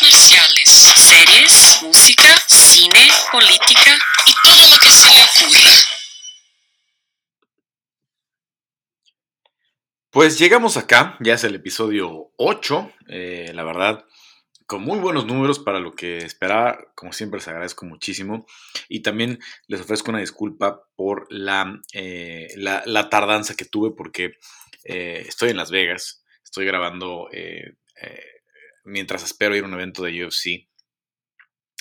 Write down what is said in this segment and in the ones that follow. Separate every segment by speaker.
Speaker 1: marciales, series, música, cine, política y todo lo que se le ocurra.
Speaker 2: Pues llegamos acá, ya es el episodio 8, eh, la verdad, con muy buenos números para lo que esperaba, como siempre les agradezco muchísimo y también les ofrezco una disculpa por la, eh, la, la tardanza que tuve porque eh, estoy en Las Vegas, estoy grabando mientras espero ir a un evento de UFC.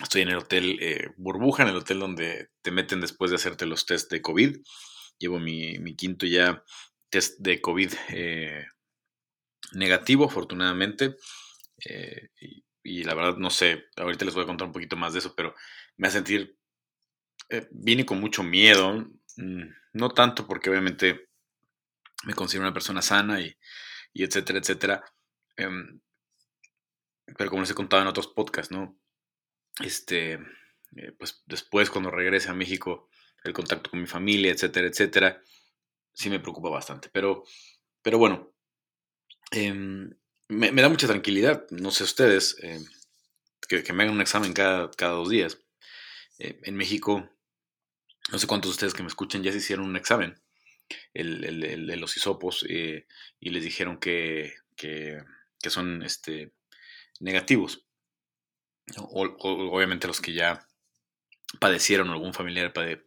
Speaker 2: Estoy en el hotel Burbuja, en el hotel donde te meten después de hacerte los test de COVID. Llevo mi, mi quinto ya test de COVID negativo, afortunadamente. Y, y, la verdad, no sé, ahorita les voy a contar un poquito más de eso, pero me hace sentir, vine con mucho miedo. Mm, no tanto porque obviamente me considero una persona sana y, y etcétera, etcétera. Um, pero como les he contado en otros podcasts, ¿no? Este, eh, pues después cuando regrese a México, el contacto con mi familia, etcétera, etcétera, sí me preocupa bastante. Pero, pero bueno, eh, me, da mucha tranquilidad, no sé ustedes, eh, que, me hagan un examen cada, cada dos días. Eh, en México, no sé cuántos de ustedes que me escuchan ya se hicieron un examen el, el, el de los hisopos y les dijeron que, que, que son este, negativos. O, o, obviamente los que ya padecieron o algún familiar pade,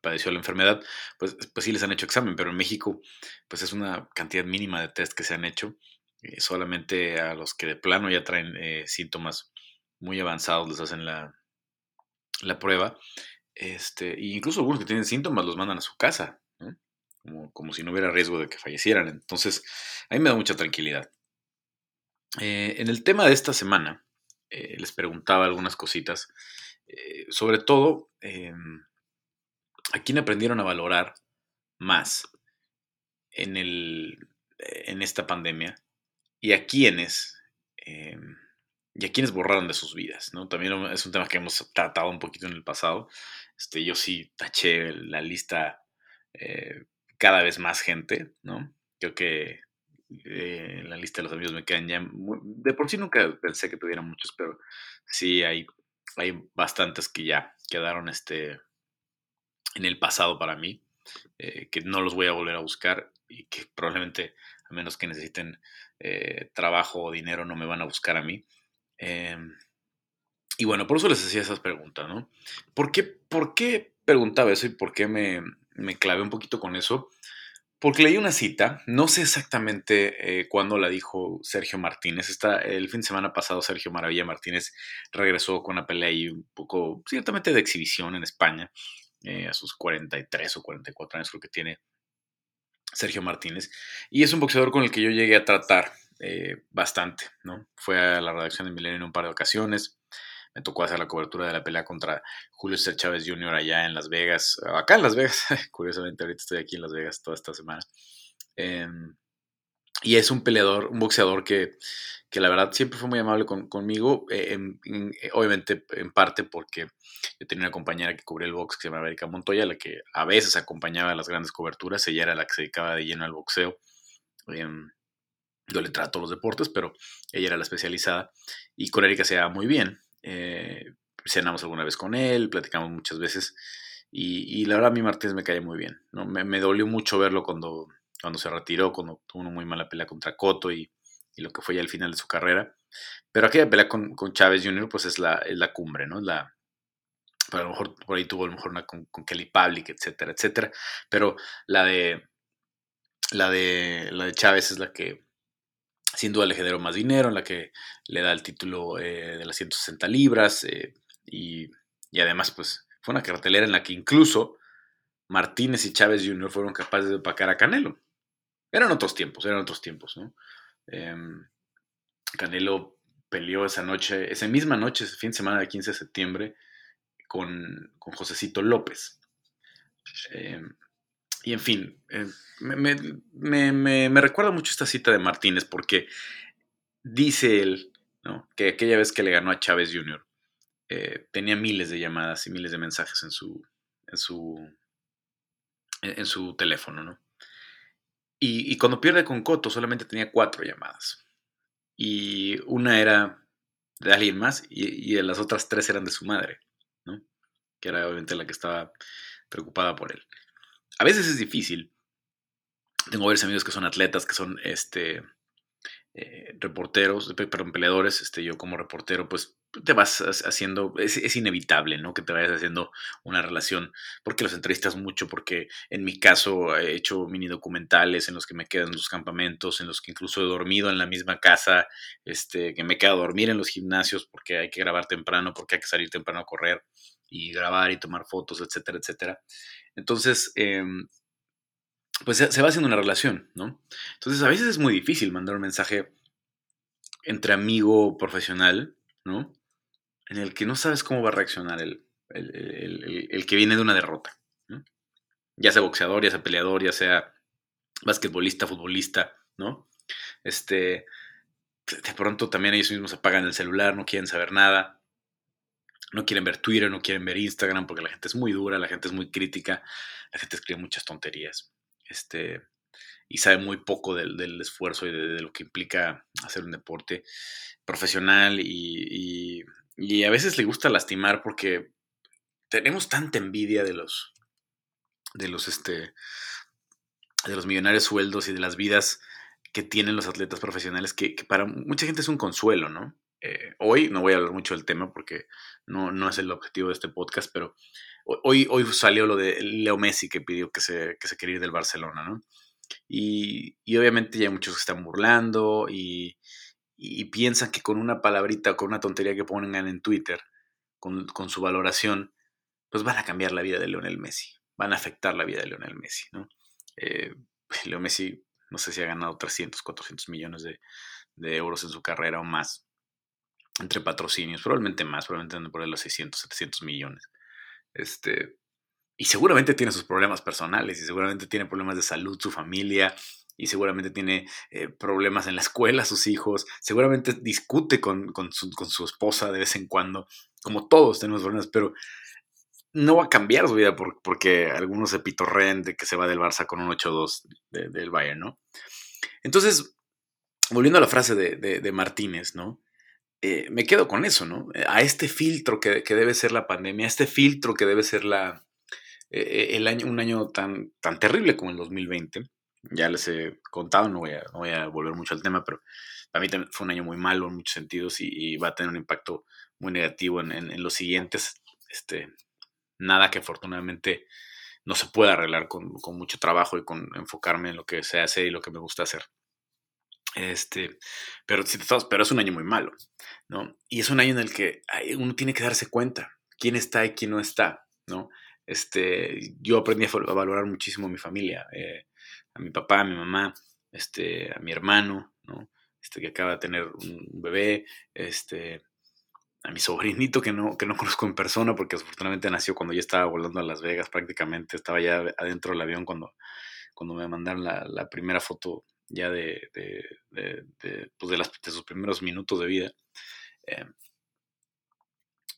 Speaker 2: padeció la enfermedad, pues, pues sí les han hecho examen, pero en México pues es una cantidad mínima de test que se han hecho, eh, solamente a los que de plano ya traen eh, síntomas muy avanzados les hacen la, la prueba, este, e incluso algunos que tienen síntomas los mandan a su casa, como, como, si no hubiera riesgo de que fallecieran. Entonces, a mí me da mucha tranquilidad. Eh, en el tema de esta semana, eh, les preguntaba algunas cositas, eh, sobre todo, ¿a quién aprendieron a valorar más en, el, en esta pandemia? ¿Y a quiénes? y a quienes borraron de sus vidas, ¿no? También es un tema que hemos tratado un poquito en el pasado. Este, yo sí taché la lista eh, cada vez más gente, ¿no? Creo que eh, la lista de los amigos me quedan ya... De por sí nunca pensé que tuviera muchos, pero sí hay, hay bastantes que ya quedaron este, en el pasado para mí, eh, que no los voy a volver a buscar y que probablemente, a menos que necesiten eh, trabajo o dinero, no me van a buscar a mí. Em, y bueno, por eso les hacía esas preguntas, ¿no? ¿Por qué, por qué preguntaba eso y por qué me, me clavé un poquito con eso, porque leí una cita, no sé exactamente eh, cuándo la dijo Sergio Martínez. Está, el fin de semana pasado Sergio Maravilla Martínez regresó con una pelea ahí un poco, ciertamente de exhibición en España, eh, a sus 43 o 44 años creo que tiene Sergio Martínez. Y es un boxeador con el que yo llegué a tratar eh, bastante, ¿no? Fue a la redacción de Milenio en un par de ocasiones me tocó hacer la cobertura de la pelea contra Julio César Chávez Jr. allá en Las Vegas, acá en Las Vegas, curiosamente ahorita estoy aquí en Las Vegas toda esta semana. Eh, y es un peleador, un boxeador que, que la verdad siempre fue muy amable con, conmigo, eh, en, obviamente en parte porque yo tenía una compañera que cubría el box que se llama América Montoya, la que a veces acompañaba a las grandes coberturas, ella era la que se dedicaba de lleno al boxeo. Eh, yo le trato los deportes, pero ella era la especializada y con Erika se daba muy bien. Eh, cenamos alguna vez con él, platicamos muchas veces. Y, la verdad mí Martínez me cae muy bien. ¿no? Me, dolió mucho verlo cuando, cuando se retiró, cuando tuvo una muy mala pelea contra Cotto y, lo que fue ya el final de su carrera. Pero aquella pelea con, con Chávez Jr. pues es la, es la cumbre, ¿no? La, a lo mejor por ahí tuvo a lo mejor una con, con Kelly Public, etcétera, etcétera. Pero la de, la de, la de Chávez es la que sin duda le generó más dinero, en la que le da el título eh, de las 160 libras eh, y, y, además pues fue una cartelera en la que incluso Martínez y Chávez Jr. fueron capaces de opacar a Canelo. Eran otros tiempos, eran otros tiempos, ¿no? Eh, Canelo peleó esa noche, esa misma noche, ese fin de semana del 15 de septiembre, con, con Josecito López. Y en fin, eh, me, me, me, me, recuerda mucho esta cita de Martínez porque dice él ¿no? que aquella vez que le ganó a Chávez Jr. Eh, tenía miles de llamadas y miles de mensajes en su, en su, en, en su teléfono. ¿no? Y, y, cuando pierde con Coto solamente tenía cuatro llamadas. Y una era de alguien más y, y las otras tres eran de su madre, ¿no? Que era obviamente la que estaba preocupada por él. A veces es difícil. Tengo varios amigos que son atletas, que son este, eh, reporteros, perdón, peleadores, este, yo como reportero, pues te vas haciendo, es, inevitable, ¿no? Que te vayas haciendo una relación, porque los entrevistas mucho, porque en mi caso he hecho mini documentales en los que me quedan en los campamentos, en los que incluso he dormido en la misma casa, este, que me he quedado a dormir en los gimnasios porque hay que grabar temprano, porque hay que salir temprano a correr y grabar y tomar fotos, etcétera, etcétera. Entonces, em, pues se, va haciendo una relación, ¿no? Entonces a veces es muy difícil mandar un mensaje entre amigo profesional, ¿no? En el que no sabes cómo va a reaccionar el, el, que viene de una derrota, ¿no? Ya sea boxeador, ya sea peleador, ya sea basquetbolista, futbolista, ¿no? Este, de pronto también ellos mismos apagan el celular, no quieren saber nada, no quieren ver Twitter, no quieren ver Instagram, porque la gente es muy dura, la gente es muy crítica, la gente escribe muchas tonterías este, y sabe muy poco del, esfuerzo y de, lo que implica hacer un deporte profesional y, a veces le gusta lastimar porque tenemos tanta envidia de los, de los, este, de los millonarios sueldos y de las vidas que tienen los atletas profesionales que, para mucha gente es un consuelo, ¿no? Hoy no voy a hablar mucho del tema porque no, no es el objetivo de este podcast, pero Hoy, hoy salió lo de Leo Messi que pidió que se, que se quería ir del Barcelona, ¿no? Y, obviamente ya hay muchos que están burlando y, piensan que con una palabrita con una tontería que pongan en Twitter, con, su valoración, pues van a cambiar la vida de Lionel Messi, van a afectar la vida de Lionel Messi, ¿no? Eh, Leo Messi, no sé si ha ganado 300, 400 millones de, de euros en su carrera o más, entre patrocinios, probablemente más, probablemente por ahí los 600, 700 millones. Este, y seguramente tiene sus problemas personales y seguramente tiene problemas de salud su familia y seguramente tiene eh, problemas en la escuela sus hijos, seguramente discute con, su, esposa de vez en cuando, como todos tenemos problemas, pero no va a cambiar su vida porque algunos se pitorren de que se va del Barça con un 8-2 del Bayern, ¿no? Entonces, volviendo a la frase de Martínez, ¿no? Eh, me quedo con eso, ¿no? Eh, a este filtro que, debe ser la pandemia, a este filtro que debe ser la, eh, el año, un año tan, tan terrible como el 2020. Ya les he contado, no voy a, voy a volver mucho al tema, pero para mí fue un año muy malo en muchos sentidos y, va a tener un impacto muy negativo en, los siguientes. Este, nada que afortunadamente no se pueda arreglar con, con mucho trabajo y con enfocarme en lo que se hace y lo que me gusta hacer. Este, pero, pero es un año muy malo, ¿no? Y es un año en el que uno tiene que darse cuenta quién está y quién no está, ¿no? Este, yo aprendí a valorar muchísimo a mi familia, eh, a mi papá, a mi mamá, este, a mi hermano, ¿no? Este, que acaba de tener un bebé, este, a mi sobrinito que no, que no conozco en persona porque afortunadamente nació cuando yo estaba volando a Las Vegas prácticamente, estaba ya adentro del avión cuando, cuando me mandaron la, la primera foto ya de, de, pues de, las, de sus primeros minutos de vida. Eh,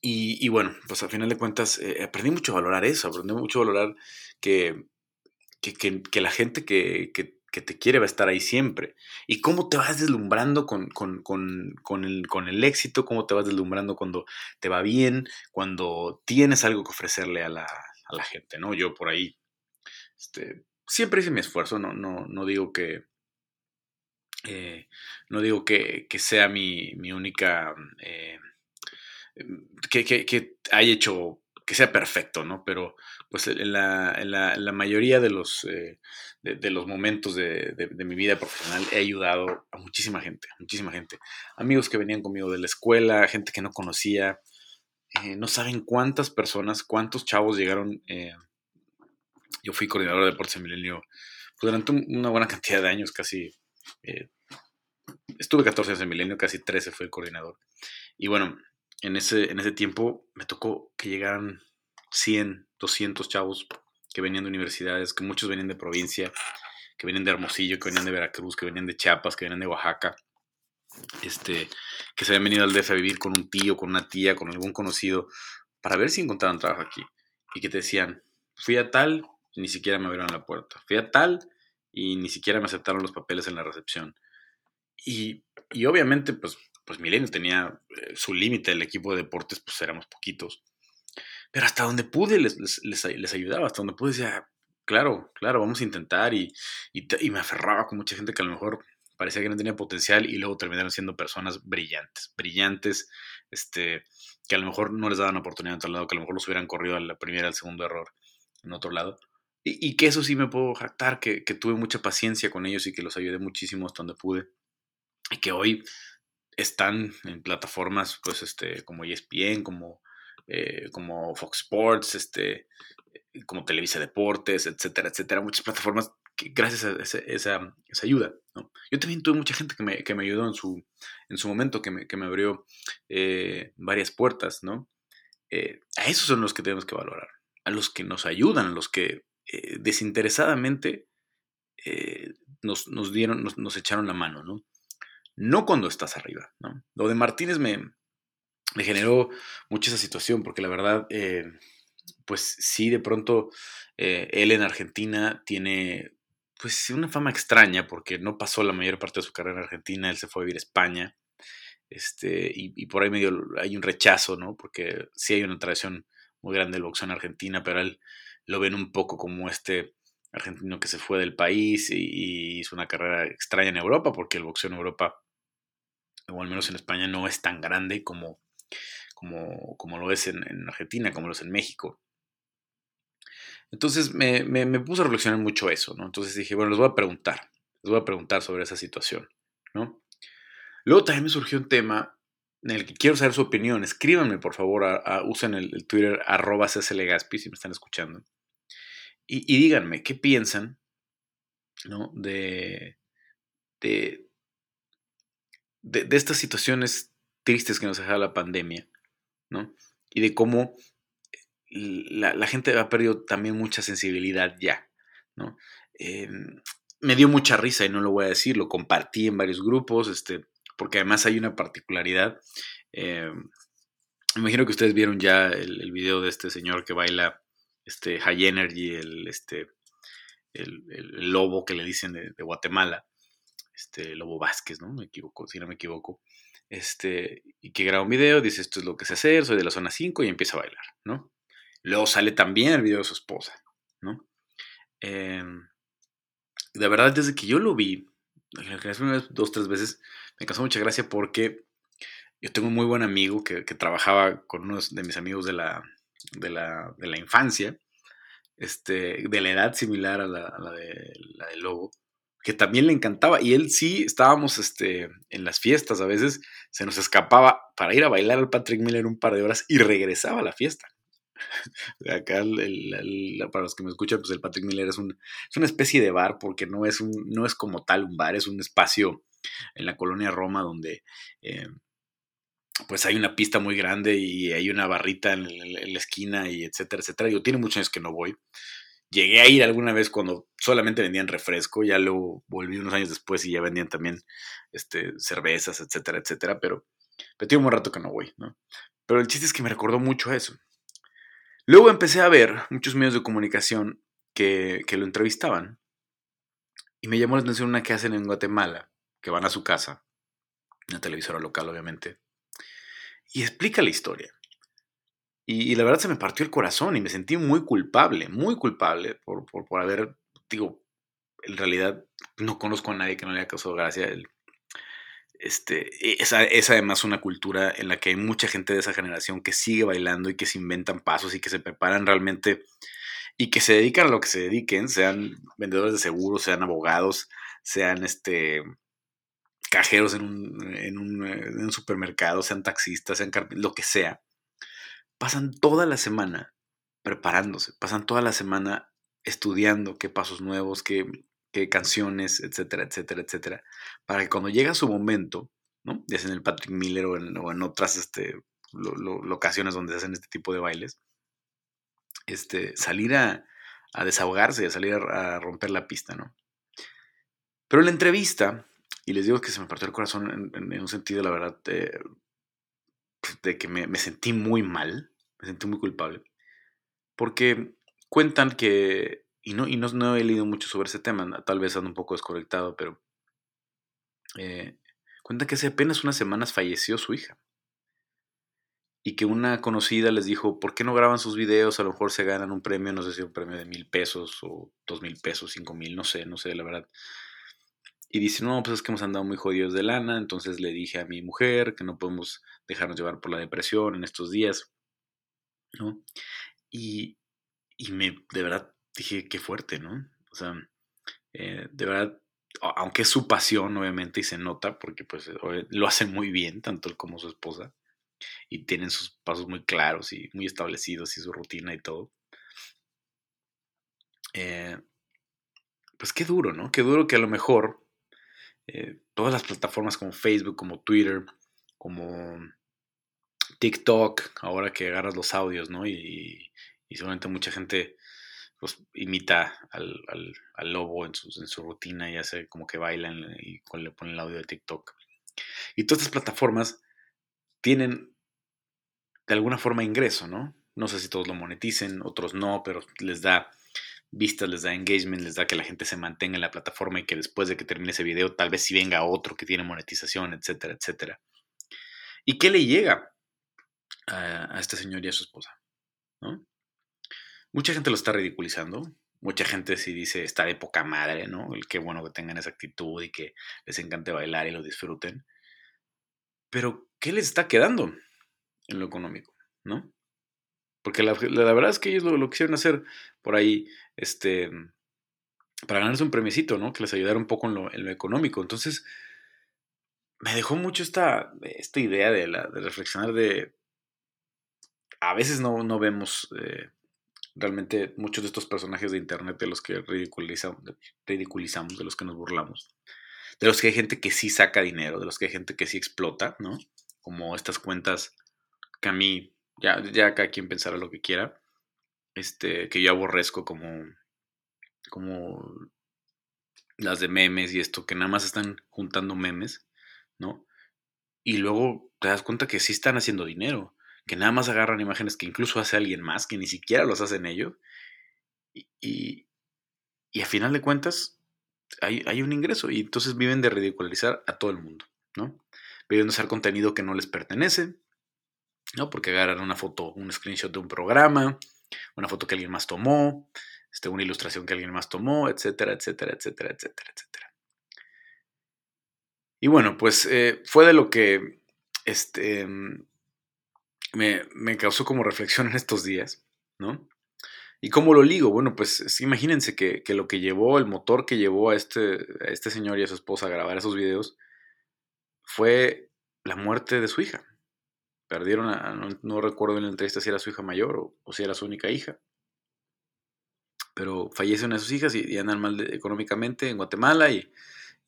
Speaker 2: y, bueno, pues al final de cuentas eh, aprendí mucho a valorar eso, aprendí mucho a valorar que, que, la gente que, te quiere va a estar ahí siempre. Y cómo te vas deslumbrando con, con, el, con el éxito, cómo te vas deslumbrando cuando te va bien, cuando tienes algo que ofrecerle a la, a la gente, ¿no? Yo por ahí este, siempre hice mi esfuerzo, no, no, no digo que, eh, no digo que, sea mi, única... Eh, em, que, que, haya hecho que sea perfecto, ¿no? Pero pues en la, mayoría de los, eh, de, los momentos de, mi vida profesional he ayudado a muchísima gente, muchísima gente. Amigos que venían conmigo de la escuela, gente que no conocía. no saben cuántas personas, cuántos chavos llegaron. yo fui coordinador de deportes en Milenio durante una buena cantidad de años, casi eh, estuve 14 años en Milenio, casi 13 fue el coordinador. Y bueno, en ese, en ese tiempo me tocó que llegaran 100, 200 chavos que venían de universidades, que muchos venían de provincia, que venían de Hermosillo, que venían de Veracruz, que venían de Chiapas, que venían de Oaxaca, este, que se habían venido al DF a vivir con un tío, con una tía, con algún conocido, para ver si encontraban trabajo aquí. Y que te decían, fui a tal, ni siquiera me abrieron la puerta. Fui a tal, y ni siquiera me aceptaron los papeles en la recepción. Y, obviamente, pues, pues Milenio tenía eh, su límite, el equipo de deportes, pues éramos poquitos. Pero hasta donde pude les, les, ayudaba, hasta donde pude decía, claro, claro, vamos a intentar. Y, y, me aferraba con mucha gente que a lo mejor parecía que no tenía potencial y luego terminaron siendo personas brillantes, brillantes, este, que a lo mejor no les daban oportunidad en otro lado, que a lo mejor los hubieran corrido a la primera, al segundo error en otro lado. Y, que eso sí me puedo jactar, que, tuve mucha paciencia con ellos y que los ayudé muchísimo hasta donde pude. Y que hoy están en plataformas pues, este, como ESPN, como, eh, como Fox Sports, este, como Televisa Deportes, etcétera, etcétera. Muchas plataformas que, gracias a esa, esa, ayuda. ¿no? Yo también tuve mucha gente que me, que me ayudó en su, en su momento, que me, que me abrió eh, varias puertas. ¿no? Eh, a esos son los que tenemos que valorar, a los que nos ayudan, a los que desinteresadamente nos, nos, dieron, nos, nos echaron la mano. ¿no? no cuando estás arriba. ¿no? Lo de Martínez me, me, generó mucho esa situación, porque la verdad, eh, pues sí, de pronto eh, él en Argentina tiene pues una fama extraña, porque no pasó la mayor parte de su carrera en Argentina, él se fue a vivir a España, este, y, por ahí medio hay un rechazo, ¿no? Porque sí hay una tradición muy grande del boxeo en Argentina, pero él lo ven un poco como este argentino que se fue del país y, hizo una carrera extraña en Europa, porque el boxeo en Europa o al menos en España, no es tan grande como, como, como lo es en, Argentina, como lo es en México. Entonces me, me, puse a reflexionar mucho eso, ¿no? Entonces dije, bueno, les voy a preguntar, les voy a preguntar sobre esa situación, ¿no? Luego también me surgió un tema en el que quiero saber su opinión. Escríbanme, por favor, usen el, Twitter arroba Gaspi si me están escuchando. Y, díganme, ¿qué piensan ¿no? de, de, de, estas situaciones tristes que nos deja la pandemia, ¿no? Y de cómo la, gente ha perdido también mucha sensibilidad ya, ¿no? Em, me dio mucha risa y no lo voy a decir, lo compartí en varios grupos, este, porque además hay una particularidad. Me imagino que ustedes vieron ya el, video de este señor que baila este High Energy, el, este, el, lobo que le dicen de Guatemala este, Lobo Vázquez, ¿no? Me equivoco, si no me equivoco. Este, y que graba un video, dice esto es lo que sé hacer, soy de la zona 5 y empieza a bailar, ¿no? Luego sale también el video de su esposa, ¿no? Em, de verdad, desde que yo lo vi, las dos, tres veces, me causó mucha gracia porque yo tengo un muy buen amigo que, trabajaba con uno de mis amigos de la, de la, de la infancia, este, de la edad similar a la, de, la Lobo que también le encantaba. Y él sí, estábamos este, en las fiestas, a veces se nos escapaba para ir a bailar al Patrick Miller un par de horas y regresaba a la fiesta. Acá, para los que me escuchan, pues el Patrick Miller es, un, es, una especie de bar porque no es, un, no es como tal un bar, es un espacio en la colonia Roma donde eh, pues hay una pista muy grande y hay una barrita en, la esquina y etcétera, etcétera. Yo tiene muchos años que no voy. Llegué a ir alguna vez cuando solamente vendían refresco, ya lo volví unos años después y ya vendían también este, cervezas, etcétera, etcétera, pero, pero tengo un rato que no voy, ¿no? Pero el chiste es que me recordó mucho a eso. Luego empecé a ver muchos medios de comunicación que, que lo entrevistaban y me llamó la atención una que hacen en Guatemala, que van a su casa, una televisora local obviamente, y explica la historia. Y, la verdad se me partió el corazón y me sentí muy culpable, muy culpable por, por, haber, digo, en realidad no conozco a nadie que no le haya causado gracia. El, este, es, es, además una cultura en la que hay mucha gente de esa generación que sigue bailando y que se inventan pasos y que se preparan realmente y que se dedican a lo que se dediquen, sean vendedores de seguros, sean abogados, sean este cajeros en un, en un, supermercado, sean taxistas, sean lo que sea pasan toda la semana preparándose, pasan toda la semana estudiando qué pasos nuevos, qué, canciones, etcétera, etcétera, etcétera, para que cuando llega su momento, ¿no? ya sea en el Patrick Miller o en, otras este, locaciones donde se hacen este tipo de bailes, este, salir a, desahogarse, a salir a, romper la pista, ¿no? Pero en la entrevista, y les digo que se me partió el corazón en, un sentido, la verdad, de que me, sentí muy mal, me sentí muy culpable, porque cuentan que, y no, y no, he leído mucho sobre ese tema, tal vez ando un poco desconectado, pero eh, cuenta que hace apenas unas semanas falleció su hija. Y que una conocida les dijo, ¿por qué no graban sus videos? A lo mejor se ganan un premio, no sé si un premio de mil pesos o dos mil pesos, cinco mil, no sé, no sé, la verdad. Y dice, no, pues es que hemos andado muy jodidos de lana, entonces le dije a mi mujer que no podemos dejarnos llevar por la depresión en estos días, ¿no? Y, y me, de verdad, dije, qué fuerte, ¿no? O sea, eh, de verdad, aunque es su pasión, obviamente, y se nota, porque pues lo hacen muy bien, tanto él como su esposa, y tienen sus pasos muy claros y muy establecidos y su rutina y todo. Eh, pues qué duro, ¿no? Qué duro que a lo mejor todas las plataformas como Facebook, como Twitter, como TikTok, ahora que agarras los audios, ¿no? Y, seguramente mucha gente pues, imita al, lobo en su, en su, rutina y hace como que bailan y le ponen el audio de TikTok. Y todas estas plataformas tienen de alguna forma ingreso, ¿no? No sé si todos lo moneticen, otros no, pero les da vistas, les da engagement, les da que la gente se mantenga en la plataforma y que después de que termine ese video tal vez si venga otro que tiene monetización, etcétera, etcétera. ¿Y qué le llega a, a este señor y a su esposa? ¿no? Mucha gente lo está ridiculizando. Mucha gente sí dice, está de poca madre, ¿no? El qué bueno que tengan esa actitud y que les encante bailar y lo disfruten. Pero, ¿qué les está quedando en lo económico, no? Porque la, verdad es que ellos lo, lo, quisieron hacer por ahí, este, para ganarse un premiecito, ¿no? Que les ayudara un poco en lo, económico. Entonces, me dejó mucho esta, esta idea de, la, de reflexionar de, a veces no, no vemos eh, realmente muchos de estos personajes de internet de los que ridiculizamos, ridiculizamos, de los que nos burlamos, de los que hay gente que sí saca dinero, de los que hay gente que sí explota, ¿no? Como estas cuentas que a mí, ya, ya cada quien pensará lo que quiera, este, que yo aborrezco como, como las de memes y esto, que nada más están juntando memes, ¿no? Y luego te das cuenta que sí están haciendo dinero que nada más agarran imágenes que incluso hace alguien más, que ni siquiera los hacen ellos, y, y, a final de cuentas hay, hay, un ingreso, y entonces viven de ridicularizar a todo el mundo, ¿no? Viven de usar contenido que no les pertenece, ¿no? Porque agarran una foto, un screenshot de un programa, una foto que alguien más tomó, este, una ilustración que alguien más tomó, etcétera, etcétera, etcétera, etcétera, etcétera. Y bueno, pues eh, fue de lo que este, me, causó como reflexión en estos días, ¿no? ¿Y cómo lo ligo? Bueno, pues imagínense que, lo que llevó, el motor que llevó a este, a este señor y a su esposa a grabar esos videos fue la muerte de su hija. Perdieron, a, no, recuerdo en la entrevista si era su hija mayor o, si era su única hija. Pero fallecen de sus hijas y, andan mal económicamente en Guatemala y,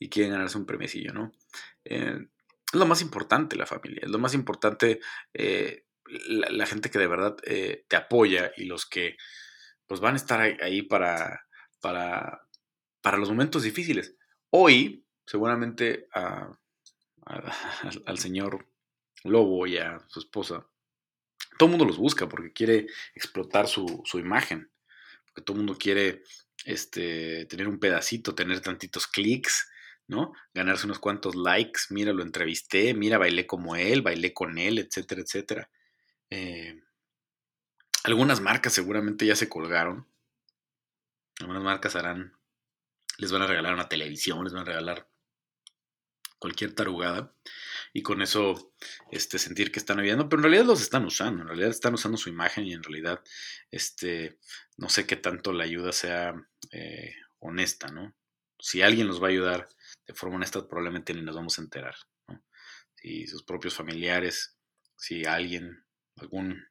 Speaker 2: quieren ganarse un premiecillo, ¿no? Eh, es lo más importante la familia, es lo más importante eh, la, gente que de verdad eh, te apoya y los que pues van a estar ahí, para, para, para, los momentos difíciles. Hoy, seguramente al señor Lobo y a su esposa, todo el mundo los busca porque quiere explotar su, su imagen, porque todo el mundo quiere este, tener un pedacito, tener tantitos clics, ¿no? Ganarse unos cuantos likes, mira, lo entrevisté, mira, bailé como él, bailé con él, etcétera, etcétera. Eh, algunas marcas seguramente ya se colgaron. Algunas marcas harán, les van a regalar una televisión, les van a regalar cualquier tarugada y con eso este, sentir que están ayudando, pero en realidad los están usando, en realidad están usando su imagen y en realidad este, no sé qué tanto la ayuda sea eh, honesta, ¿no? Si alguien los va a ayudar de forma honesta, probablemente ni nos vamos a enterar, Si sus propios familiares, si alguien algún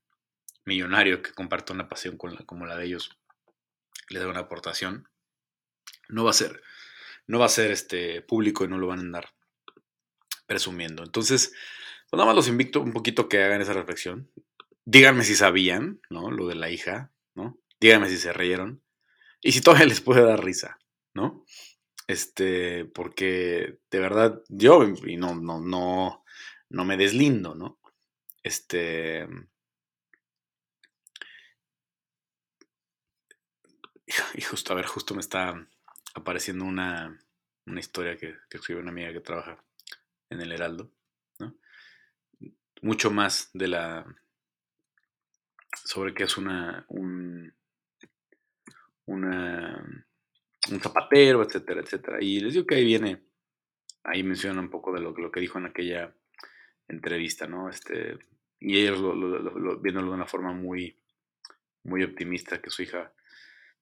Speaker 2: millonario que comparta una pasión como la de ellos le da una aportación, no va a ser, no va a ser este público y no lo van a andar presumiendo. Entonces, pues nada más los invito un poquito que hagan esa reflexión. Díganme si sabían, ¿no? Lo de la hija, ¿no? Díganme si se reyeron. Y si todavía les puede dar risa, ¿no? Este, porque de verdad yo, y no, no, no, no me deslindo, ¿no? Este. Y justo, a ver, justo me está apareciendo una, historia que, que escribe una amiga que trabaja en el Heraldo, ¿no? Mucho más de la sobre qué es una un, una, un zapatero, etcétera, etcétera. Y les digo que ahí viene, ahí menciona un poco de lo, lo que dijo en aquella entrevista, ¿no? Este, y ellos lo, lo, viéndolo de una forma muy, muy optimista, que su hija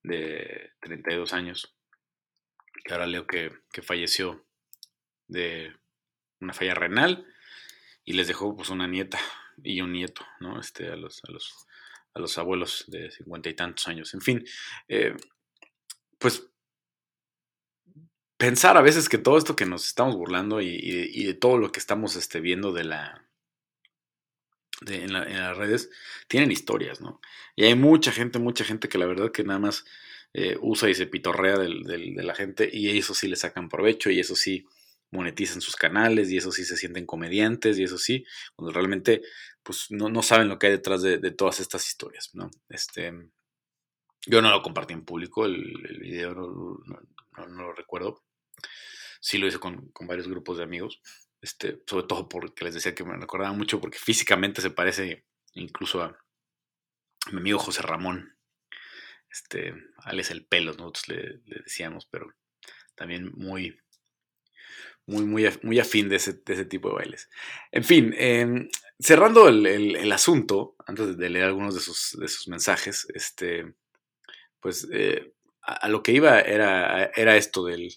Speaker 2: de 32 años, que ahora leo que, que falleció de una falla renal y les dejó pues una nieta y un nieto, ¿no? Este, a los, a los, a los abuelos de cincuenta y tantos años. En fin, eh, pues pensar a veces que todo esto que nos estamos burlando y, de todo lo que estamos este, viendo de la, en, las redes tienen historias, ¿no? Y hay mucha gente, mucha gente que la verdad que nada más eh, usa y se pitorrea de la gente y eso sí le sacan provecho y eso sí monetizan sus canales y eso sí se sienten comediantes y eso sí, cuando realmente pues no, saben lo que hay detrás de, todas estas historias, ¿no? Este, yo no lo compartí en público, el, video no, lo recuerdo, sí lo hice con, varios grupos de amigos, este, sobre todo porque les decía que me recordaba mucho porque físicamente se parece incluso a, mi amigo José Ramón, este, Alex el pelo, nosotros le, decíamos, pero también muy, muy, muy, muy afín de ese, tipo de bailes. En fin, em, cerrando el, asunto, antes de leer algunos de sus, de sus mensajes, este, pues eh, a, lo que iba era, era esto del,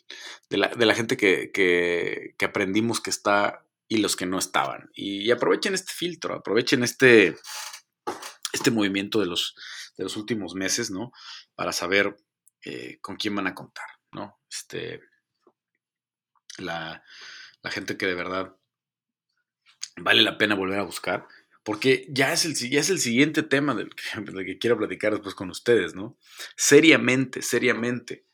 Speaker 2: de, la, gente que, que, aprendimos que está y los que no estaban. Y, aprovechen este filtro, aprovechen este, este movimiento de los, de los últimos meses, ¿no? Para saber eh, con quién van a contar, ¿no? Este, la, la gente que de verdad vale la pena volver a buscar, porque ya es el, ya es el siguiente tema del que, que, quiero platicar después con ustedes, ¿no? Seriamente, seriamente,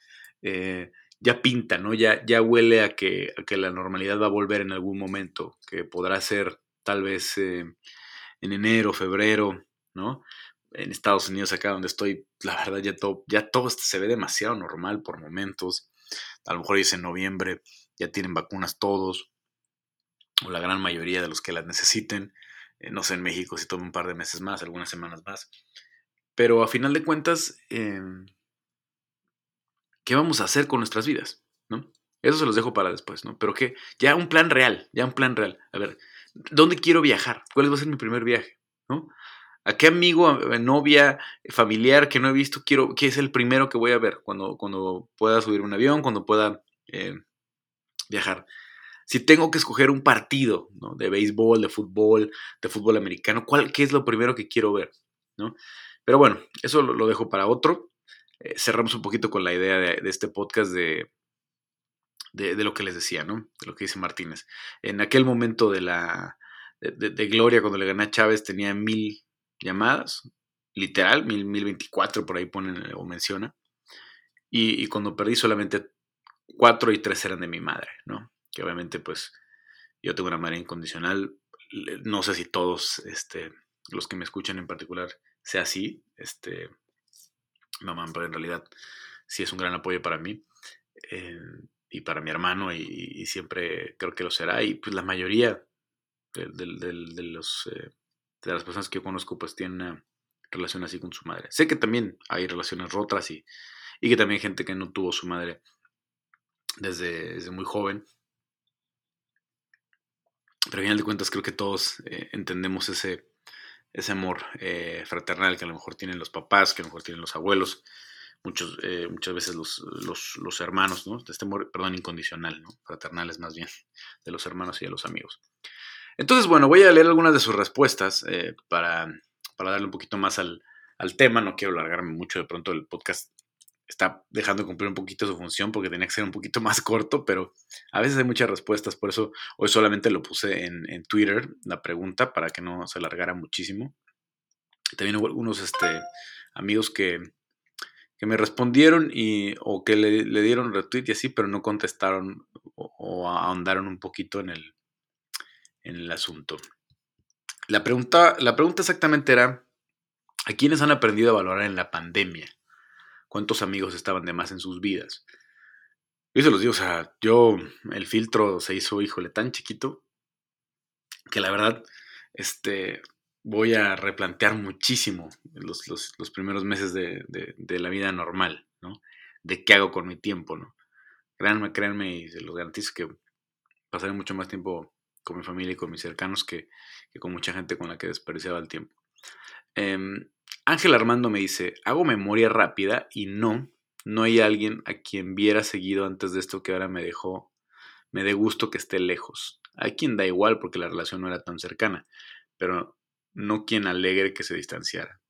Speaker 2: eh, ya pinta, ¿no? Ya, ya huele a que, que, la normalidad va a volver en algún momento, que podrá ser tal vez eh, en enero, febrero, ¿no? En Estados Unidos, acá donde estoy, la verdad ya todo, ya todo se ve demasiado normal por momentos. A lo mejor es en noviembre, ya tienen vacunas todos, o la gran mayoría de los que las necesiten. Eh, no sé, en México si toma un par de meses más, algunas semanas más. Pero a final de cuentas, em, ¿qué vamos a hacer con nuestras vidas? ¿No? Eso se los dejo para después, ¿no? Pero que ya un plan real, ya un plan real. A ver, ¿dónde quiero viajar? ¿Cuál va a ser mi primer viaje? ¿No? ¿A qué amigo, novia, familiar que no he visto quiero, que es el primero que voy a ver cuando, cuando pueda subir un avión, cuando pueda eh, viajar? si tengo que escoger un partido ¿no? de béisbol, de fútbol, de fútbol americano, ¿cuál, ¿qué es lo primero que quiero ver? ¿no? Pero bueno, eso lo, dejo para otro. Eh, cerramos un poquito con la idea de, este podcast de, de, lo que les decía, ¿no? De lo que dice Martínez. En aquel momento de la de, Gloria, cuando le gané a Chávez, tenía mil llamadas, literal, mil, mil veinticuatro, por ahí ponen o menciona. Y, y, cuando perdí solamente cuatro y tres eran de mi madre, ¿no? que obviamente pues yo tengo una madre incondicional. No sé si todos este, los que me escuchan en particular sea así. Este, mamá, en realidad sí es un gran apoyo para mí eh, y para mi hermano y, siempre creo que lo será. Y pues la mayoría de, los, eh, de las personas que yo conozco pues tienen una relación así con su madre. Sé que también hay relaciones rotas y, y que también hay gente que no tuvo su madre desde, desde muy joven pero al final de cuentas creo que todos eh, entendemos ese, ese amor eh, fraternal que a lo mejor tienen los papás, que a lo mejor tienen los abuelos, muchos, eh, muchas veces los, los, hermanos, ¿no? Este amor, perdón, incondicional, ¿no? Fraternal es más bien, de los hermanos y de los amigos. Entonces, bueno, voy a leer algunas de sus respuestas para, para, darle un poquito más al, al tema. No quiero alargarme mucho, de pronto el podcast está dejando de cumplir un poquito su función porque tenía que ser un poquito más corto, pero a veces hay muchas respuestas, por eso hoy solamente lo puse en, Twitter, la pregunta, para que no se alargara muchísimo. También hubo algunos este, amigos que, me respondieron y, o que le, dieron retweet y así, pero no contestaron o, ahondaron un poquito en el, en el asunto. La pregunta, la pregunta exactamente era, ¿a quiénes han aprendido a valorar en la pandemia? Cuántos amigos estaban de más en sus vidas. Yo se los digo, o sea, yo, el filtro se hizo, híjole, tan chiquito que la verdad, este, voy a replantear muchísimo los, primeros meses de, la vida normal, ¿no? De qué hago con mi tiempo, ¿no? Créanme, créanme, y se los garantizo que pasaré mucho más tiempo con mi familia y con mis cercanos que, con mucha gente con la que desperdiciaba el tiempo. Em, Ángel Armando me dice, hago memoria rápida y no, no hay alguien a quien viera seguido antes de esto que ahora me dejó, me dé gusto que esté lejos. Hay quien da igual porque la relación no era tan cercana, pero no quien alegre que se distanciara.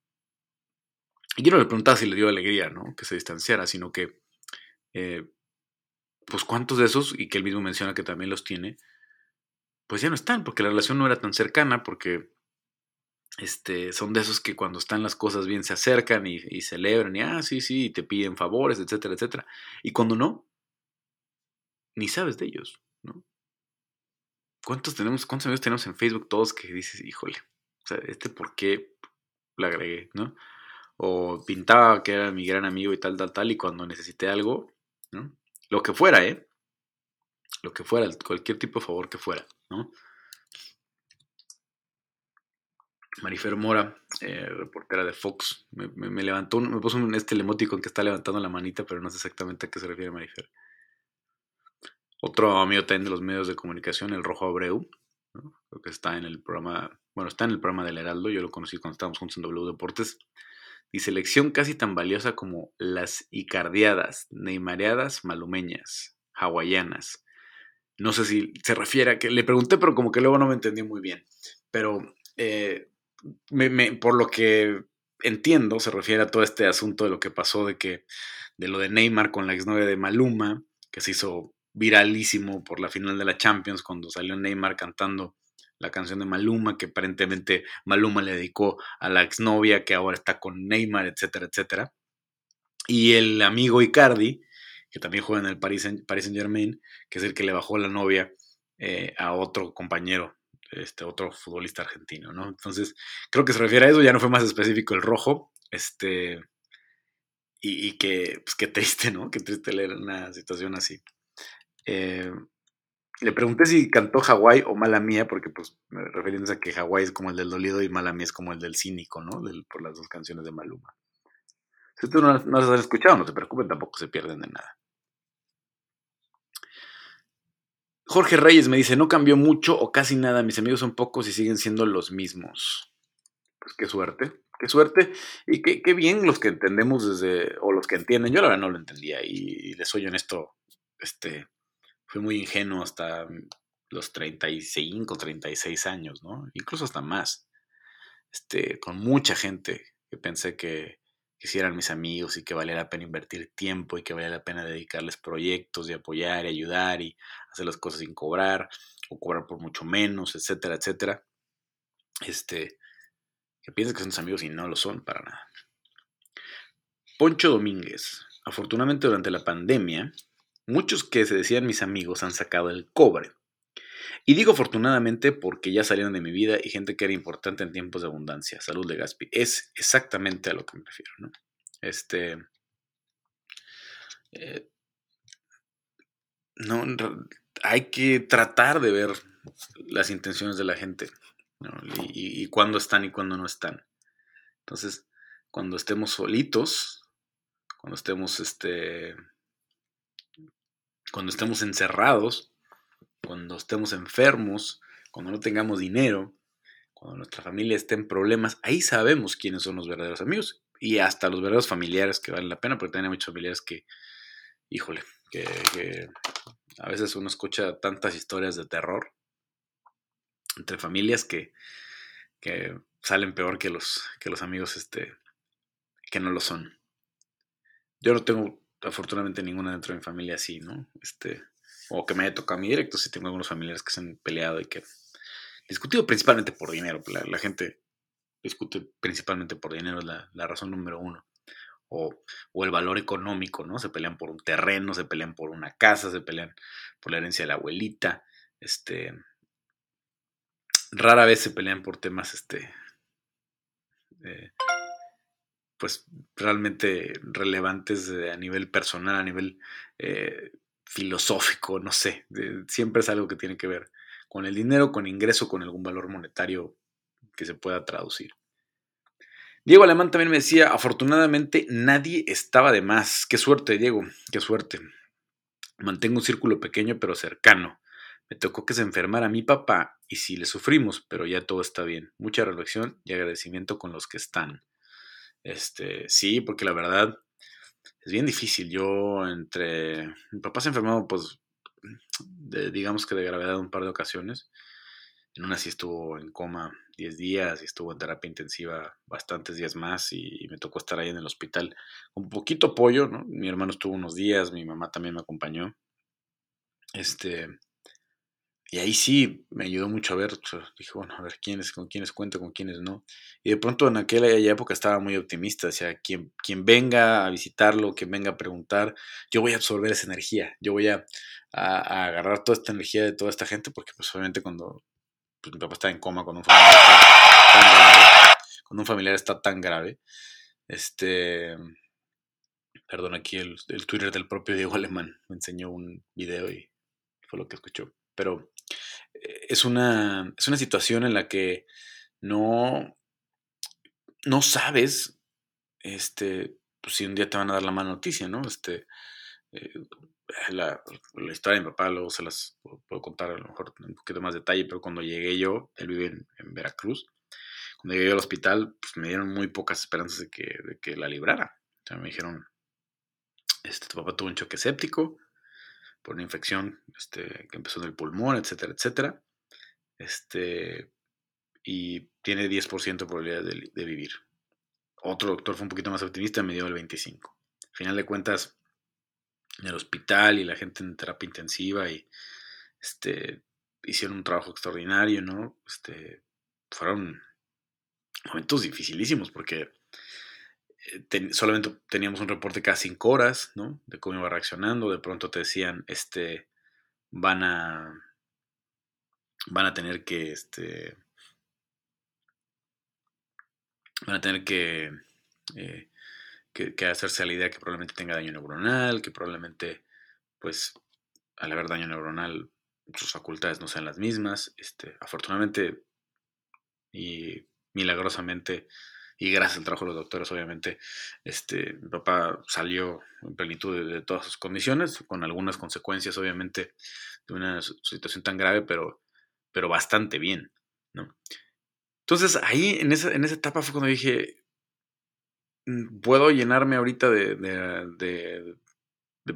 Speaker 2: Y yo no le preguntaba si le dio alegría, ¿no? Que se distanciara, sino que, eh, pues cuántos de esos, y que él mismo menciona que también los tiene, pues ya no están, porque la relación no era tan cercana, porque este, son de esos que cuando están las cosas bien se acercan y, celebran, y ah, sí, sí, y te piden favores, etcétera, etcétera. Y cuando no, ni sabes de ellos, ¿no? ¿Cuántos tenemos, cuántos amigos tenemos en Facebook todos que dices, híjole, o sea, este por qué lo agregué, ¿no? O pintaba que era mi gran amigo y tal, tal, tal, y cuando necesité algo, ¿no? Lo que fuera, ¿eh? Lo que fuera, cualquier tipo de favor que fuera, ¿no? Marifer Mora, eh, reportera de Fox, me, levantó, me puso un, este lemótico en que está levantando la manita, pero no sé exactamente a qué se refiere Marifer. Otro amigo también de los medios de comunicación, el Rojo Abreu, creo que está en el programa, bueno, está en el programa del Heraldo, yo lo conocí cuando estábamos juntos en W Deportes. Dice, lección casi tan valiosa como las icardiadas, neymareadas malumeñas, hawaianas. No sé si se refiere a que le pregunté, pero como que luego no me entendí muy bien. Pero eh, por lo que entiendo, se refiere a todo este asunto de lo que pasó de que de lo de Neymar con la exnovia de Maluma, que se hizo viralísimo por la final de la Champions cuando salió Neymar cantando la canción de Maluma, que aparentemente Maluma le dedicó a la exnovia que ahora está con Neymar, etcétera, etcétera. Y el amigo Icardi, que también juega en el Paris Saint, Germain, que es el que le bajó la novia eh, a otro compañero, este otro futbolista argentino, ¿no? Entonces, creo que se refiere a eso, ya no fue más específico el rojo, este, y, y que, pues qué triste, ¿no? Qué triste leer una situación así. Eh, le pregunté si cantó Hawái o Mala Mía, porque pues refiriéndose a que Hawái es como el del dolido y Mala Mía es como el del cínico, ¿no? por las dos canciones de Maluma. Si ustedes no, no las han escuchado, no se preocupen, tampoco se pierden de nada. Jorge Reyes me dice, no cambió mucho o casi nada, mis amigos son pocos y siguen siendo los mismos. Pues qué suerte, qué suerte y qué, bien los que entendemos desde, o los que entienden, yo la verdad no lo entendía y, y les soy honesto, este, fui muy ingenuo hasta los 35, 36 años, ¿no? Incluso hasta más. Este, con mucha gente que pensé que, que eran mis amigos y que valía la pena invertir tiempo y que valía la pena dedicarles proyectos y apoyar y ayudar y hacer las cosas sin cobrar o cobrar por mucho menos, etcétera, etcétera. Este, que piensan que son tus amigos y no lo son para nada. Poncho Domínguez. Afortunadamente durante la pandemia Muchos que se decían mis amigos han sacado el cobre. Y digo afortunadamente porque ya salieron de mi vida y gente que era importante en tiempos de abundancia. Salud de Gaspi. Es exactamente a lo que me refiero, ¿no? Este. Eh, no, hay que tratar de ver las intenciones de la gente y, y, cuándo están y cuándo no están. Entonces, cuando estemos solitos, cuando estemos este, cuando estemos encerrados, cuando estemos enfermos, cuando no tengamos dinero, cuando nuestra familia esté en problemas, ahí sabemos quiénes son los verdaderos amigos y hasta los verdaderos familiares que valen la pena, porque también muchos familiares que, híjole, que, a veces uno escucha tantas historias de terror entre familias que, que salen peor que los, que los amigos este, que no lo son. Yo no tengo afortunadamente ninguna dentro de mi familia así, ¿no? Este, o que me haya tocado a mí directo, si tengo algunos familiares que se han peleado y que discutido principalmente por dinero, la, gente discute principalmente por dinero, es la, la razón número uno. O, o, el valor económico, ¿no? Se pelean por un terreno, se pelean por una casa, se pelean por la herencia de la abuelita, este, rara vez se pelean por temas, este, eh, pues realmente relevantes a nivel personal, a nivel eh, filosófico, no sé, siempre es algo que tiene que ver con el dinero, con ingreso, con algún valor monetario que se pueda traducir. Diego Alemán también me decía, afortunadamente nadie estaba de más. Qué suerte, Diego, qué suerte. Mantengo un círculo pequeño pero cercano. Me tocó que se enfermara mi papá y sí le sufrimos, pero ya todo está bien. Mucha reflexión y agradecimiento con los que están. Este, sí, porque la verdad es bien difícil. Yo entre mi papá se enfermó pues digamos que de gravedad un par de ocasiones. En una sí estuvo en coma 10 días y estuvo en terapia intensiva bastantes días más y, me tocó estar ahí en el hospital con poquito apoyo, ¿no? Mi hermano estuvo unos días, mi mamá también me acompañó. Este, y ahí sí me ayudó mucho a ver, dije, bueno, a ver quiénes, con quiénes cuento, con quiénes no. Y de pronto en aquella época estaba muy optimista, o sea, quien, quien venga a visitarlo, quien venga a preguntar, yo voy a absorber esa energía, yo voy a, a agarrar toda esta energía de toda esta gente, porque pues obviamente cuando pues, mi papá está en coma con un familiar tan, grave, cuando un familiar está tan grave, este, perdón, aquí el, el, Twitter del propio Diego Alemán me enseñó un video y fue lo que escuchó, pero es una, es una situación en la que no, no sabes, este, pues si un día te van a dar la mala noticia, ¿no? Este, eh, la, la, historia de mi papá, luego se las puedo, contar a lo mejor en un poquito más detalle, pero cuando llegué yo, él vive en, Veracruz, cuando llegué al hospital, pues me dieron muy pocas esperanzas de que, de que la librara. O sea, me dijeron, este, tu papá tuvo un choque séptico por una infección este, que empezó en el pulmón, etcétera, etcétera. Este, y tiene 10% de probabilidad de, vivir. Otro doctor fue un poquito más optimista, me dio el 25%. Al final de cuentas, en el hospital y la gente en terapia intensiva y este, hicieron un trabajo extraordinario, ¿no? Este, fueron momentos dificilísimos porque eh, solamente teníamos un reporte cada cinco horas, ¿no? De cómo iba reaccionando, de pronto te decían, este, van a, van a tener que, este, van a tener que eh, que, hacerse a la idea que probablemente tenga daño neuronal, que probablemente, pues, al haber daño neuronal, sus facultades no sean las mismas. Este, afortunadamente y milagrosamente, y gracias al trabajo de los doctores, obviamente, este, mi papá salió en plenitud de, todas sus condiciones, con algunas consecuencias, obviamente, de una situación tan grave, pero, pero bastante bien, ¿no? Entonces, ahí, en esa, en esa etapa fue cuando dije, Mm, puedo llenarme ahorita de, de,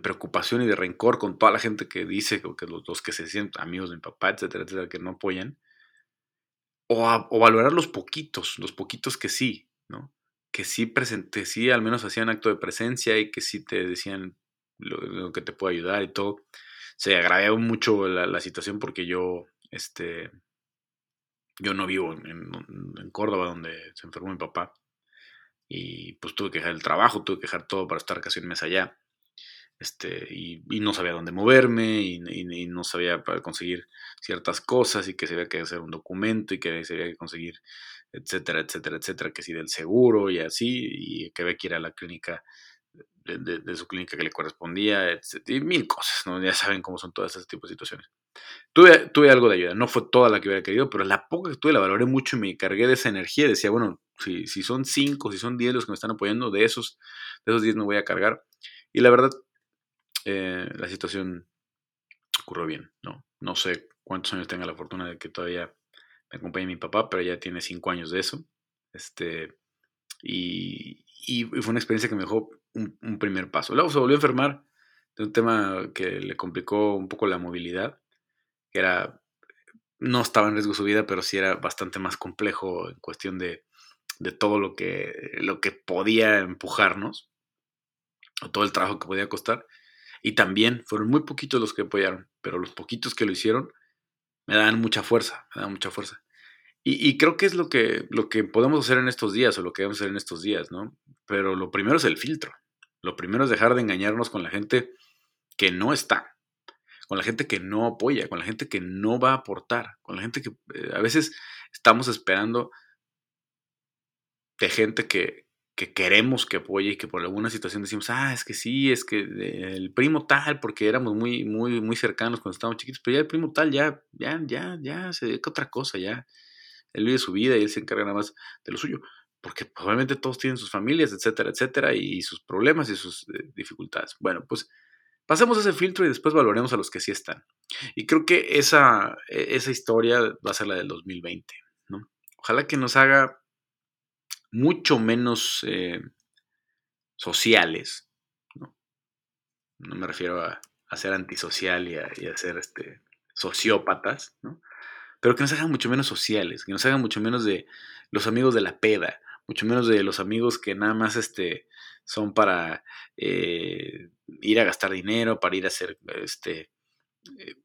Speaker 2: preocupación y de rencor con toda la gente que dice, o que los, que se sienten amigos de mi papá, etcétera, etcétera, que no apoyan, o, o valorar los poquitos, los poquitos que sí, ¿no? Que sí, presente, sí al menos hacían acto de presencia y que sí te decían lo, que te puede ayudar y todo. Se agravó mucho la, situación porque yo, este, yo no vivo en, Córdoba donde se enfermó mi papá y pues tuve que dejar el trabajo, tuve que dejar todo para estar casi un mes allá. Este, y, no sabía dónde moverme y, no sabía para conseguir ciertas cosas y que se había que hacer un documento y que se había que conseguir, etcétera, etcétera, etcétera, que si del seguro y así, y que había que ir a la clínica de, su clínica que le correspondía, y mil cosas, ¿no? Ya saben cómo son todas esas tipos de situaciones. Tuve, tuve algo de ayuda, no fue toda la que hubiera querido, pero la poca que tuve la valoré mucho y me cargué de esa energía. Decía, bueno, si, si son cinco, si son diez los que me están apoyando, de esos, de esos diez me voy a cargar. Y la verdad, eh, la situación ocurrió bien, ¿no? No sé cuántos años tenga la fortuna de que todavía me acompañe mi papá, pero ya tiene cinco años de eso. Este, y, fue una experiencia que me dejó un, un primer paso. Luego se volvió a enfermar de un tema que le complicó un poco la movilidad que era, no estaba en riesgo su vida, pero sí era bastante más complejo en cuestión de, de todo lo que, lo que podía empujarnos, o todo el trabajo que podía costar. Y también fueron muy poquitos los que apoyaron, pero los poquitos que lo hicieron me dan mucha fuerza, me dan mucha fuerza. Y, y, creo que es lo que, lo que podemos hacer en estos días, o lo que debemos hacer en estos días, ¿no? Pero lo primero es el filtro. Lo primero es dejar de engañarnos con la gente que no está con la gente que no apoya, con la gente que no va a aportar, con la gente que eh, a veces estamos esperando de gente que, que queremos que apoye y que por alguna situación decimos, ah, es que sí, es que el primo tal, porque éramos muy, muy, muy cercanos cuando estábamos chiquitos, pero ya el primo tal ya, ya, ya, ya se dedica a otra cosa, ya. Él vive su vida y él se encarga nada más de lo suyo, porque probablemente todos tienen sus familias, etcétera, etcétera, y sus problemas y sus eh, dificultades. Bueno, pues pasemos ese filtro y después valoremos a los que sí están. Y creo que esa, e, esa historia va a ser la del 2020, ¿no? Ojalá que nos haga mucho menos eh, sociales. ¿no? ¿no? me refiero a, ser antisocial y a, ser este, sociópatas, ¿no? Pero que nos hagan mucho menos sociales, que nos hagan mucho menos de los amigos de la peda, mucho menos de los amigos que nada más este, son para eh, ir a gastar dinero, para ir a hacer, este, eh,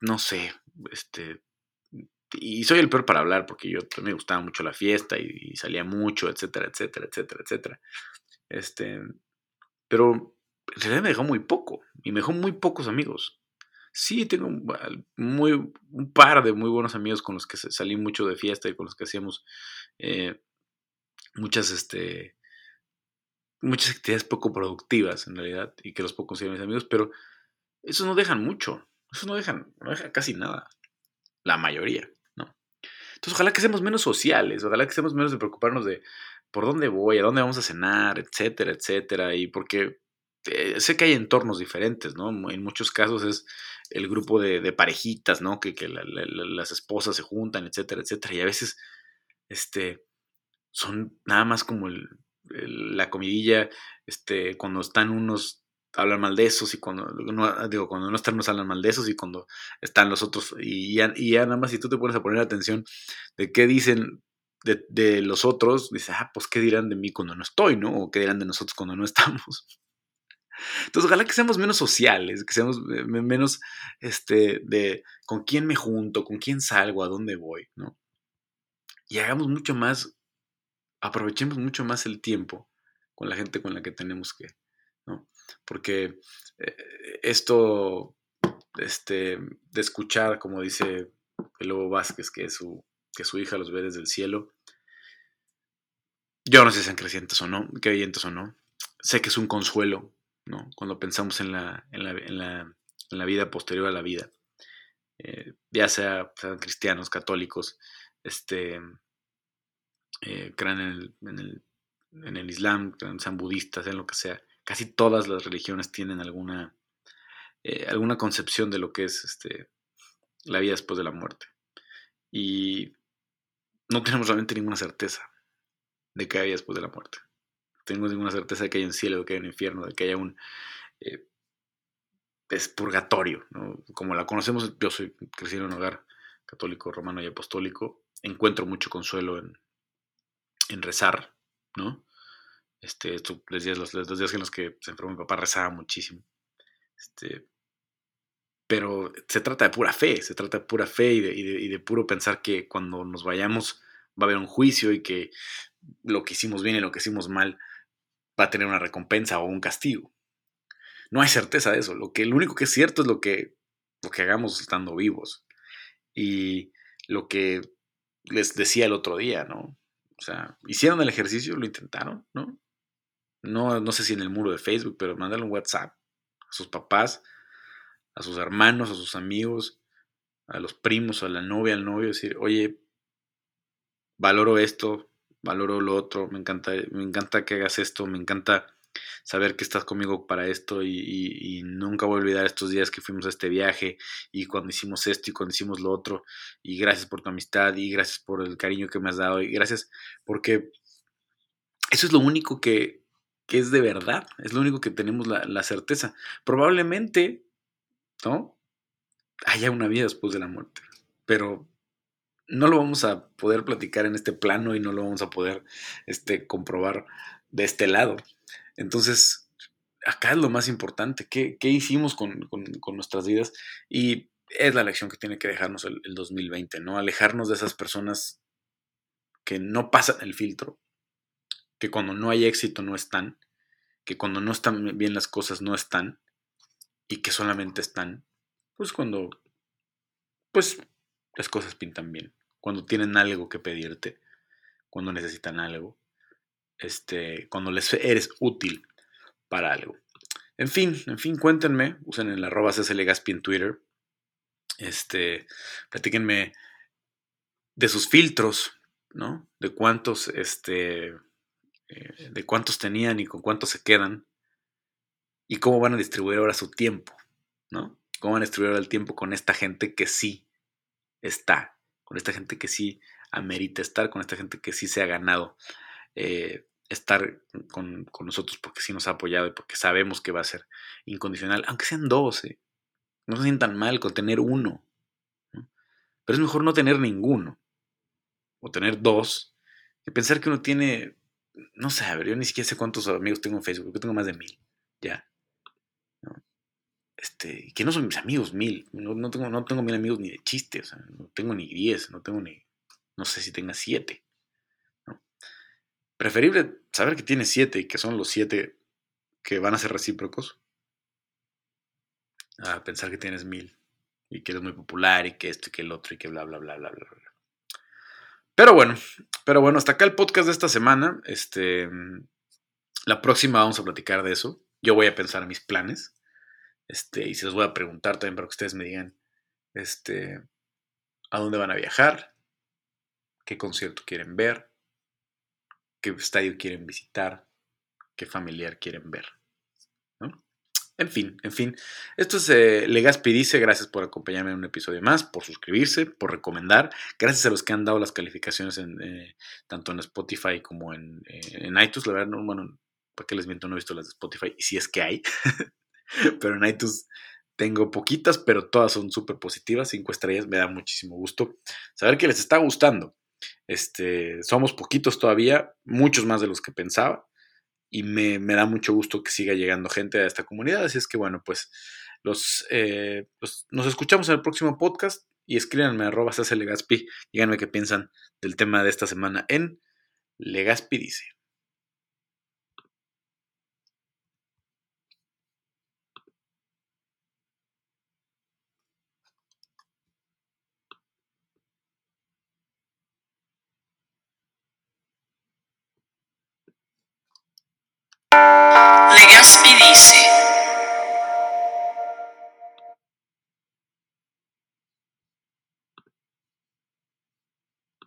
Speaker 2: no sé, este, y soy el peor para hablar porque yo me gustaba mucho la fiesta y, salía mucho, etcétera, etcétera, etcétera, etcétera. Este, pero en realidad me dejó muy poco y me dejó muy pocos amigos. Sí, tengo muy, un par de muy buenos amigos con los que salí mucho de fiesta y con los que hacíamos eh, muchas, este, muchas actividades poco productivas en realidad y que los puedo considerar mis amigos, pero eso no dejan mucho, eso no dejan, no dejan casi nada, la mayoría. Entonces, ojalá que seamos menos sociales, ojalá que seamos menos de preocuparnos de por dónde voy, a dónde vamos a cenar, etcétera, etcétera. Y porque eh, sé que hay entornos diferentes, ¿no? En muchos casos es el grupo de, parejitas, ¿no? Que, las esposas se juntan, etcétera, etcétera. Y a veces, este, son nada más como la comidilla, este, cuando están unos hablan mal de esos y cuando no, digo, cuando no están nos hablan mal de esos y cuando están los otros y ya, y ya nada más si tú te pones a poner atención de qué dicen de, de, los otros, dices, ah, pues qué dirán de mí cuando no estoy, ¿no? O qué dirán de nosotros cuando no estamos. Entonces, ojalá que seamos menos sociales, que seamos menos, este, de con quién me junto, con quién salgo, a dónde voy, ¿no? Y hagamos mucho más, aprovechemos mucho más el tiempo con la gente con la que tenemos que, porque eh, esto este, de escuchar, como dice el Lobo Vázquez, que su, que su hija los ve desde el cielo, yo no sé si sean crecientes o no, creyentes o no, sé que es un consuelo, ¿no? Cuando pensamos en la, en la, en la, en la vida posterior a la vida, eh, ya sea sean cristianos, católicos, este, eh, crean en el, el, en el Islam, sean budistas, sean lo que sea, casi todas las religiones tienen alguna, eh, alguna concepción de lo que es este, la vida después de la muerte. Y no tenemos realmente ninguna certeza de que hay después de la muerte. No tenemos ninguna certeza de que hay un cielo, de que hay un infierno, de que haya un eh, es purgatorio. Como la conocemos, yo soy crecido en un hogar católico, romano y apostólico. Encuentro mucho consuelo en, rezar, ¿no? Este, los, días, los, los días en los que se enfermó mi papá rezaba muchísimo. Este, pero se trata de pura fe, se trata de pura fe y, de, puro pensar que cuando nos vayamos va a haber un juicio y que lo que hicimos bien y lo que hicimos mal va a tener una recompensa o un castigo. No hay certeza de eso. Lo, que, lo único que es cierto es lo que, lo que hagamos estando vivos. Y lo que les decía el otro día, ¿no? O sea, hicieron el ejercicio, lo intentaron, ¿no? no, no sé si en el muro de Facebook, pero mándale un WhatsApp a sus papás, a sus hermanos, a sus amigos, a los primos, a la novia, al novio, decir, oye, valoro esto, valoro lo otro, me encanta, me encanta que hagas esto, me encanta saber que estás conmigo para esto y, nunca voy a olvidar estos días que fuimos a este viaje y cuando hicimos esto y cuando hicimos lo otro y gracias por tu amistad y gracias por el cariño que me has dado y gracias porque eso es lo único que, que es de verdad. Es lo único que tenemos la, certeza. Probablemente, ¿no? Haya una vida después de la muerte. Pero no lo vamos a poder platicar en este plano y no lo vamos a poder este, comprobar de este lado. Entonces, acá es lo más importante. ¿Qué, hicimos con, nuestras vidas? Y es la lección que tiene que dejarnos el, el 2020, ¿no? Alejarnos de esas personas que no pasan el filtro, que cuando no hay éxito no están, que cuando no están bien las cosas no están y que solamente están, pues cuando, pues las cosas pintan bien, cuando tienen algo que pedirte, cuando necesitan algo, este, cuando les eres útil para algo. En fin, en fin, cuéntenme, usen el arroba Gaspi en Twitter, este, platíquenme de sus filtros, ¿no? De cuántos, este, eh, de cuántos tenían y con cuántos se quedan y cómo van a distribuir ahora su tiempo, ¿no? Cómo van a distribuir ahora el tiempo con esta gente que sí está, con esta gente que sí amerita estar, con esta gente que sí se ha ganado eh, estar con, nosotros porque sí nos ha apoyado y porque sabemos que va a ser incondicional, aunque sean dos, ¿eh? no se sientan mal con tener uno, pero es mejor no tener ninguno, o tener dos, que pensar que uno tiene, no sé, yo ni siquiera sé cuántos amigos tengo en Facebook, yo tengo más de mil, ya. Este, que no son mis amigos mil, no, tengo, no tengo mil amigos ni de chiste, no tengo ni diez, no tengo ni, no sé si tenga siete. Preferible saber que tiene siete y que son los siete que van a ser recíprocos a pensar que tienes mil y que eres muy popular y que esto y que el otro y que bla, bla, bla, bla, bla, bla. Pero bueno, pero bueno, hasta acá el podcast de esta semana. Este, la próxima vamos a platicar de eso. Yo voy a pensar mis planes. Este, y se los voy a preguntar también para que ustedes me digan este, a dónde van a viajar, qué concierto quieren ver, qué estadio quieren visitar, qué familiar quieren ver. En fin, en fin. Esto es eh, Legaspi dice, gracias por acompañarme en un episodio más, por suscribirse, por recomendar. Gracias a los que han dado las calificaciones en, eh, tanto en Spotify como en, eh, en, iTunes. La verdad, no, bueno, ¿para qué les miento? No he visto las de Spotify, y si es que hay. pero en iTunes tengo poquitas, pero todas son súper positivas, cinco estrellas, me da muchísimo gusto saber que les está gustando. Este, somos poquitos todavía, muchos más de los que pensaba, y me, da mucho gusto que siga llegando gente a esta comunidad. Así es que, bueno, pues los, eh, nos escuchamos en el próximo podcast y escríbanme arroba Legaspi, díganme qué piensan del tema de esta semana en Legaspi dice.
Speaker 1: Le disse